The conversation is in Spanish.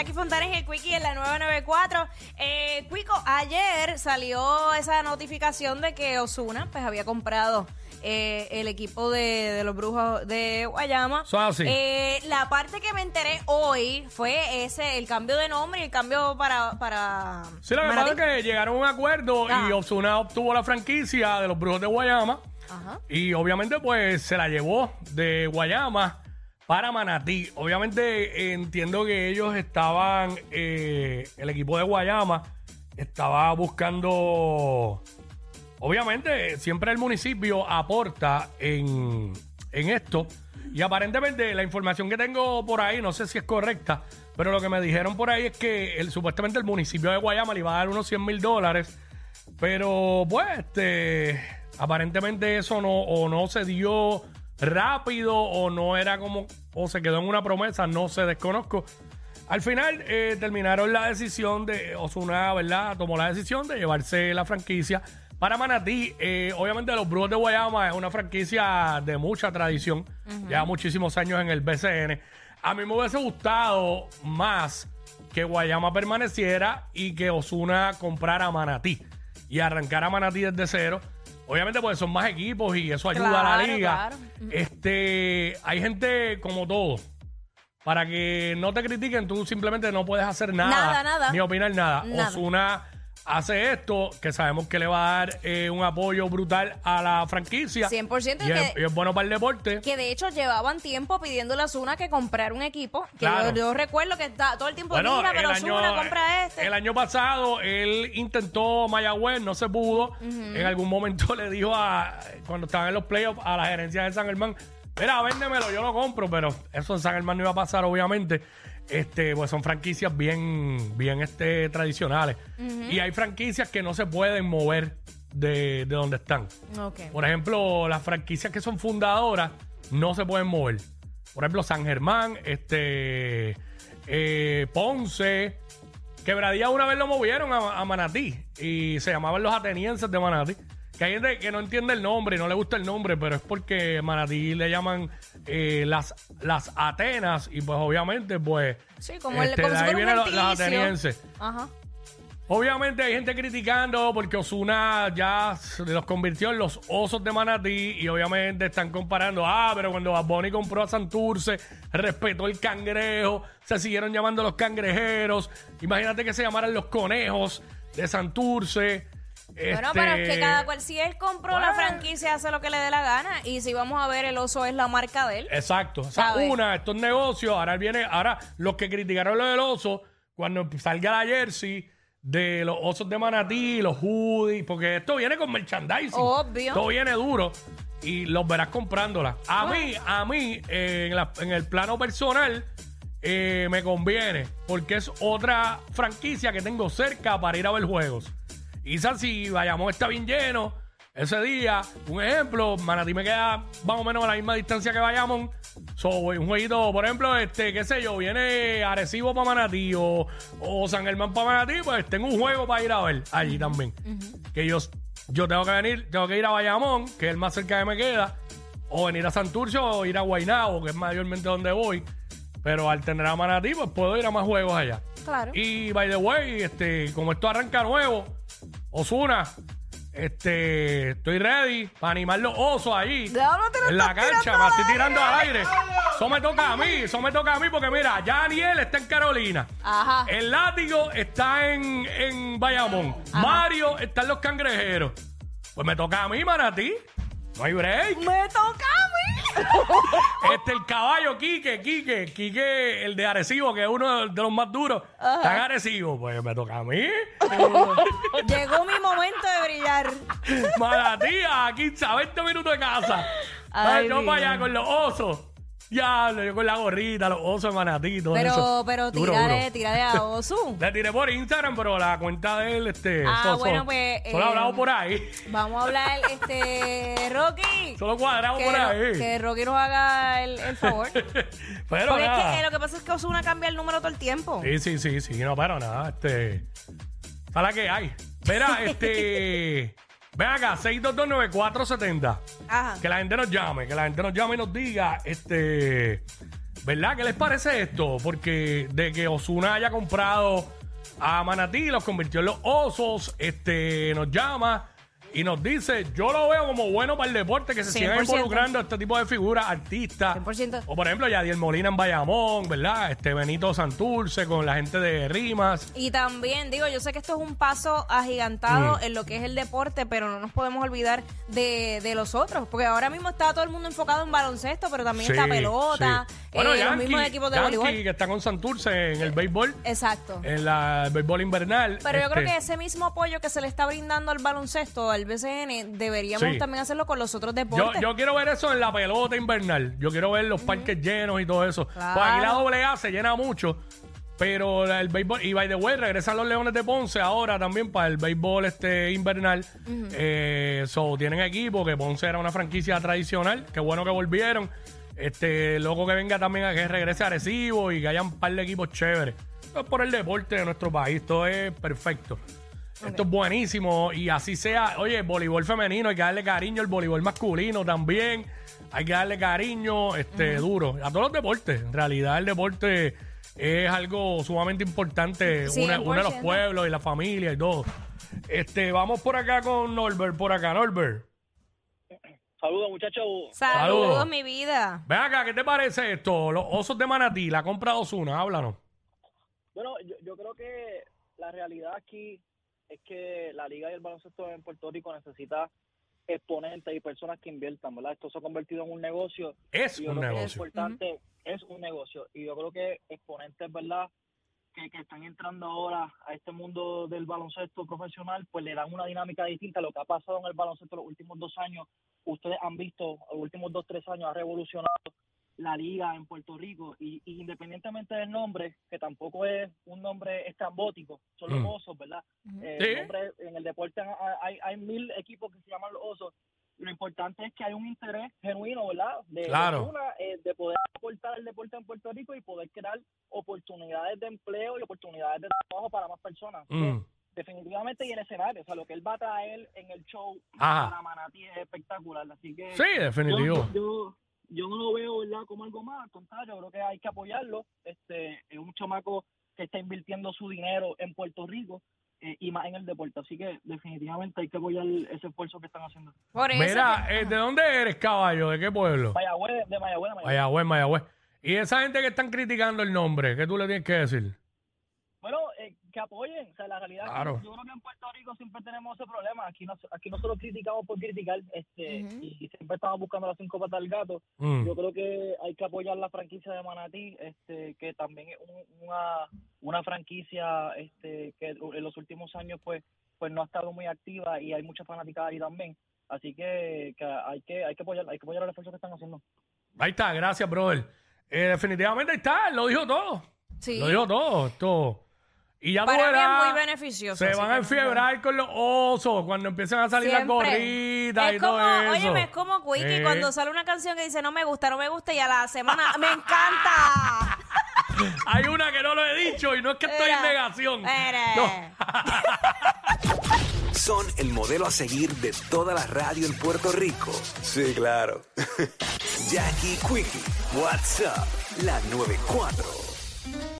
Jackie Fontanes y el Quickie en la 994. Eh, Quico, ayer salió esa notificación de que Osuna pues había comprado eh, el equipo de, de los brujos de Guayama. Eso es así. Eh, la parte que me enteré hoy fue ese, el cambio de nombre y el cambio para... para Sí, lo que pasa es que llegaron a un acuerdo y Ajá. Osuna obtuvo la franquicia de los Brujos de Guayama. Ajá. Y obviamente, pues se la llevó de Guayama para Manatí. Obviamente, entiendo que ellos estaban, eh, el equipo de Guayama estaba buscando. Obviamente, siempre el municipio aporta en, en esto. Y aparentemente, la información que tengo por ahí, no sé si es correcta, pero lo que me dijeron por ahí es que el, supuestamente el municipio de Guayama le iba a dar unos 100 mil dólares. Pero, pues, este, aparentemente eso no, o no se dio rápido, o no era como, o se quedó en una promesa, no sé, desconozco. Al final eh, terminaron la decisión de Osuna, ¿verdad? Tomó la decisión de llevarse la franquicia para Manatí. Eh, obviamente, los Brujos de Guayama es una franquicia de mucha tradición, lleva muchísimos años en el BCN. A mí me hubiese gustado más que Guayama permaneciera y que Osuna comprara Manatí y arrancara Manatí desde cero. Obviamente, pues son más equipos y eso ayuda a la Claro, liga. claro. Este, hay gente como todo. Para que no te critiquen, tú simplemente no puedes hacer nada. Nada, nada. Ni opinar nada. Nada. Osuna hace esto, que sabemos que le va a dar eh, un apoyo brutal a la franquicia. 100% Y es, que- y es bueno para el deporte. Que de hecho llevaban tiempo pidiéndole a Osuna que comprara un equipo. Que Claro. yo, yo recuerdo que está todo el tiempo, Bueno, mira, pero año, Osuna compra este. el año pasado él intentó Mayagüez, no se pudo. En algún momento le dijo a, cuando estaban en los playoffs, a la gerencia de San Germán, mira, véndemelo, yo lo compro, pero eso en San Germán no iba a pasar, obviamente. Este, pues son franquicias bien, bien este, tradicionales. Y hay franquicias que no se pueden mover de, de donde están. Ok. Por ejemplo, las franquicias que son fundadoras no se pueden mover. Por ejemplo, San Germán, este eh, Ponce, Quebradía una vez lo movieron a, a Manatí y se llamaban los atenienses de Manatí. Que hay gente que no entiende el nombre no le gusta el nombre, pero es porque Manatí le llaman eh, las, las Atenas y pues obviamente pues Sí, como, el, este, como de si ahí vienen los, atenienses. Ajá. Obviamente hay gente criticando porque Osuna ya los convirtió en los osos de Manatí y obviamente están comparando, ah, pero cuando Bad compró a Santurce, respetó el cangrejo, se siguieron llamando los cangrejeros, imagínate que se llamaran los conejos de Santurce. Bueno, Este, pero es que cada cual, si él compró la franquicia, hace lo que le dé la gana. Y si vamos a ver, el oso es la marca de él. Exacto. O sea, ¿Sabes? una, estos negocios, ahora viene, ahora los que criticaron lo del oso, cuando salga la jersey de los osos de Manatí, los hoodies, porque esto viene con merchandising. Obvio. Todo viene duro y los verás comprándola. A mí, a mí, eh, en, la- en el plano personal, eh, me conviene, porque es otra franquicia que tengo cerca para ir a ver juegos. Y si Bayamón está bien lleno, ese día, un ejemplo, Manatí me queda más o menos a la misma distancia que Bayamón. So, un jueguito, por ejemplo, este, qué sé yo, viene Arecibo para Manatí o, o San Germán para Manatí, pues tengo un juego para ir a ver allí también. Que yo, yo tengo que venir, tengo que ir a Bayamón, que es el más cerca que me queda, o venir a Santurce o ir a Guaynabo, que es mayormente donde voy. Pero al tener a Manatí, pues puedo ir a más juegos allá. Claro. Y by the way, este, como esto arranca nuevo, Osuna, este, estoy ready para animar los osos te lo en la estás cancha, me estoy tirando al aire. Eso me toca a mí, eso me toca a mí porque mira, ya Daniel está en Carolina. Ajá. El látigo está en, en Bayamón. Mario está en los cangrejeros. Pues me toca a mí, Manatí. No hay break. Me toca. Este, el caballo, Quique, Quique, Quique, el de Arecibo, que es uno de los más duros, en Arecibo. Pues me toca a mí. Llegó mi momento de brillar. Malatía, a 15, a 20 minutos de casa. Ay, Ay, yo para allá con los osos. Ya, yo con la gorrita, los osos todo Pero, eso. pero Duro, tírale, duro. tírale a Osu. Le tiré por Instagram, pero la cuenta de él, este. Ah, so- so- bueno, pues, Solo eh, hablado por ahí. Vamos a hablar, este, Rocky. Solo cuadrado Que, por ahí. que Rocky nos haga el, el favor. pero es nada. que eh, lo que pasa es que Osuna cambia el número todo el tiempo. Sí, sí, sí, sí, no, pero nada, este. Para que hay. Verá, este. Ven acá, 6229470. Ajá. Que la gente nos llame, que la gente nos llame y nos diga, este. ¿verdad? ¿Qué les parece esto? Porque de que Osuna haya comprado a Manatí, los convirtió en los osos, este, nos llama y nos dice, yo lo veo como bueno para el deporte, que se sigan 100%. involucrando a este tipo de figuras, artistas. 100%. O por ejemplo, Yadiel Molina en Bayamón, ¿verdad? Este Benito Santurce con la gente de Rimas. Y también, digo, yo sé que esto es un paso agigantado Mm. en lo que es el deporte, pero no nos podemos olvidar de, de los otros, porque ahora mismo está todo el mundo enfocado en baloncesto, pero también Sí, está pelota, sí. eh, los mismos equipos de Yankee, voleibol. que está con Santurce en el béisbol, Exacto. en la, el béisbol invernal. Pero yo creo Este, que ese mismo apoyo que se le está brindando al baloncesto, al BCN, deberíamos Sí. también hacerlo con los otros Yo, deportes. yo quiero ver eso en la pelota invernal. Yo quiero ver los parques llenos y todo eso. Claro. Pues aquí la doble A se llena mucho. Pero la- el béisbol, y by the way, regresan los Leones de Ponce ahora también para el béisbol este invernal. Eh, so, tienen equipo, que Ponce era una franquicia tradicional. Qué bueno que volvieron. Este, loco que venga también a que regrese Arecibo y que hayan un par de equipos chéveres. Esto es por el deporte de nuestro país, todo es perfecto. Esto es buenísimo y así sea. Oye, el voleibol femenino hay que darle cariño, el voleibol masculino también. Hay que darle cariño, este, duro. A todos los deportes. En realidad, el deporte es algo sumamente importante. Sí, une, une los 100%. pueblos y la familia y todo. Este, vamos por acá con Norbert, por acá, Norbert. Saludos, muchachos. Saludos, Saludos. mi vida. Ven acá, ¿qué te parece esto? Los osos de Manatí, la compra Osuna, háblanos. Bueno, yo, yo creo que la realidad aquí es que la liga y el baloncesto en Puerto Rico necesita exponentes y personas que inviertan, ¿verdad? Esto se ha convertido en un negocio. Es y yo un creo que Es negocio. importante, es un negocio. Y yo creo que exponentes, ¿verdad? Que, que están entrando ahora a este mundo del baloncesto profesional, pues le dan una dinámica distinta a lo que ha pasado en el baloncesto los últimos dos años. Ustedes han visto, los últimos dos, tres años ha revolucionado la liga en Puerto Rico y, y independientemente del nombre, que tampoco es un nombre estrambótico, son los Mm. osos, ¿verdad? Eh, Sí. el nombre- en el deporte hay, hay, hay mil equipos que se llaman los osos. Lo importante es que hay un interés genuino, ¿verdad? De, de Claro. una, eh, de poder aportar el deporte en Puerto Rico y poder crear oportunidades de empleo y oportunidades de trabajo para más personas. Mm. Definitivamente y el escenario, o sea, lo que él va a traer en el show Ajá. para Manatí es espectacular. Así que Sí, definitivo. yo, yo, yo no lo veo ¿verdad? como algo más, al contrario, creo que hay que apoyarlo. Este, es un chamaco que está invirtiendo su dinero en Puerto Rico eh, y más en el deporte. Así que definitivamente hay que apoyar ese esfuerzo que están haciendo. Por eso Mira, que- eh, ¿de dónde eres, caballo? ¿De qué pueblo? Mayagüez, de Mayagüez, a Mayagüez. Mayagüez, Mayagüez. Y esa gente que están criticando el nombre, ¿qué tú le tienes que decir? Que apoyen. O sea, la realidad es que Claro. yo creo que en Puerto Rico siempre tenemos ese problema. Aquí, nos, aquí nosotros criticamos por criticar este y siempre estamos buscando las cinco patas del gato. Mm. Yo creo que hay que apoyar la franquicia de Manatí, este, que también es un- una, una franquicia este, que en los últimos años pues pues no ha estado muy activa y hay mucha fanaticada ahí también. Así que, que hay que hay que apoyar hay que apoyar el esfuerzo que están haciendo. Ahí está, gracias, brother. Eh, definitivamente ahí está, lo dijo todo. Sí. Lo dijo todo. esto. Y ya tú Para mí es muy beneficioso, Se así van que a no- enfiebrar con los osos cuando empiezan a salir las Siempre. gorritas y es como, todo eso. óyeme, es como Quickie Eh, cuando sale una canción que dice no me gusta, no me gusta y a la semana me encanta. Hay una que no lo he dicho y no es que estoy en Mira, negación. No. Son el modelo a seguir de toda la radio en Puerto Rico. Sí, claro. Jackie Quickie, WhatsApp, la 94.